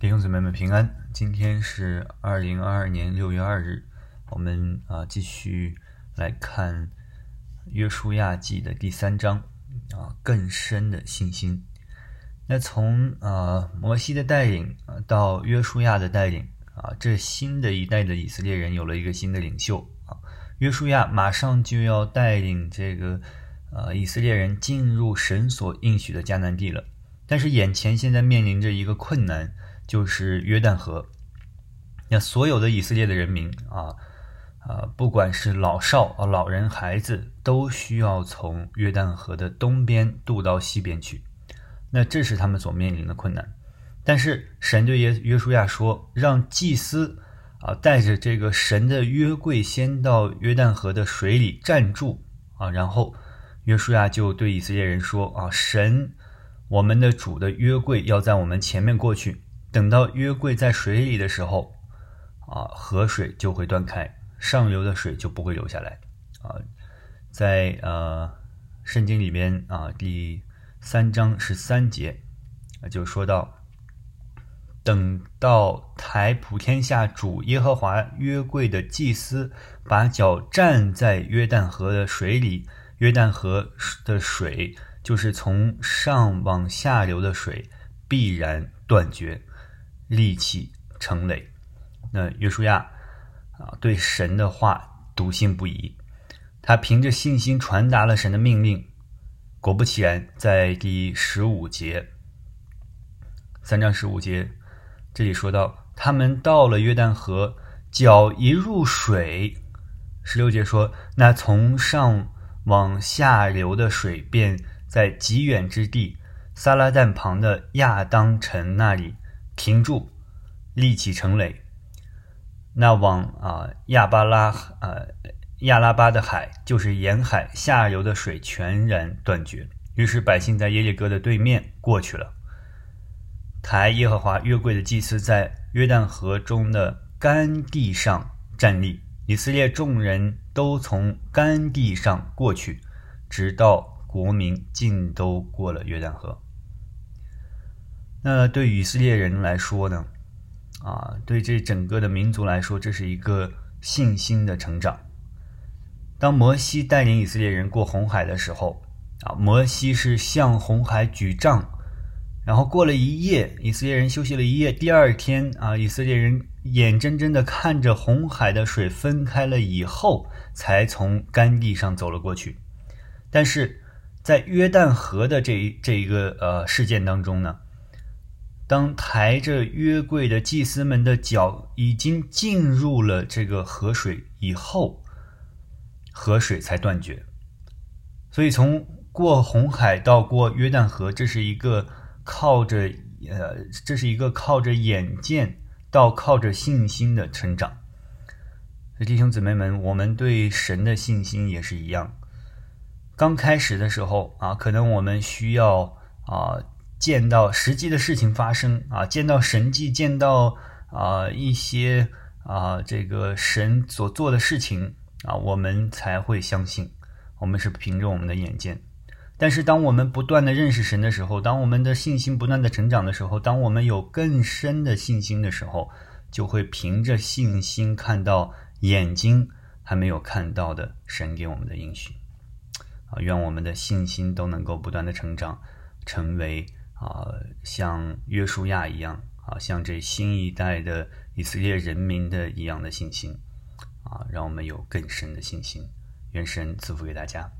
弟兄姊妹们平安！今天是二零二二年六月二日，我们啊继续来看约书亚记的第三章啊更深的信心。那从啊摩西的带领到约书亚的带领啊，这新的一代的以色列人有了一个新的领袖啊，约书亚马上就要带领这个呃以色列人进入神所应许的迦南地了，但是眼前现在面临着一个困难。就是约旦河，那所有的以色列的人民啊啊，不管是老少啊、老人、孩子，都需要从约旦河的东边渡到西边去。那这是他们所面临的困难。但是神对约约书亚说，让祭司啊带着这个神的约柜先到约旦河的水里站住啊，然后约书亚就对以色列人说啊，神我们的主的约柜要在我们前面过去。等到约柜在水里的时候，啊，河水就会断开，上流的水就不会流下来。啊，在呃圣经里边啊，第三章十三节啊，就说到，等到台普天下主耶和华约柜的祭司把脚站在约旦河的水里，约旦河的水就是从上往下流的水，必然断绝。戾气成垒，那约书亚啊，对神的话笃信不疑，他凭着信心传达了神的命令。果不其然，在第十五节，三章十五节，这里说到，他们到了约旦河，脚一入水，十六节说，那从上往下流的水，便在极远之地撒拉旦旁的亚当城那里。停住，立起城垒。那往啊亚巴拉啊亚拉巴的海，就是沿海下游的水全然断绝。于是百姓在耶利哥的对面过去了。抬耶和华约柜的祭司在约旦河中的干地上站立，以色列众人都从干地上过去，直到国民尽都过了约旦河。那对以色列人来说呢？啊，对这整个的民族来说，这是一个信心的成长。当摩西带领以色列人过红海的时候，啊，摩西是向红海举杖，然后过了一夜，以色列人休息了一夜。第二天啊，以色列人眼睁睁的看着红海的水分开了以后，才从干地上走了过去。但是在约旦河的这一这一个呃事件当中呢？当抬着约柜的祭司们的脚已经进入了这个河水以后，河水才断绝。所以从过红海到过约旦河，这是一个靠着呃，这是一个靠着眼见到靠着信心的成长。所以弟兄姊妹们，我们对神的信心也是一样。刚开始的时候啊，可能我们需要啊。见到实际的事情发生啊，见到神迹，见到啊一些啊这个神所做的事情啊，我们才会相信。我们是凭着我们的眼见。但是当我们不断的认识神的时候，当我们的信心不断的成长的时候，当我们有更深的信心的时候，就会凭着信心看到眼睛还没有看到的神给我们的应许。啊，愿我们的信心都能够不断的成长，成为。啊，像约书亚一样，啊，像这新一代的以色列人民的一样的信心，啊，让我们有更深的信心。愿神赐福给大家。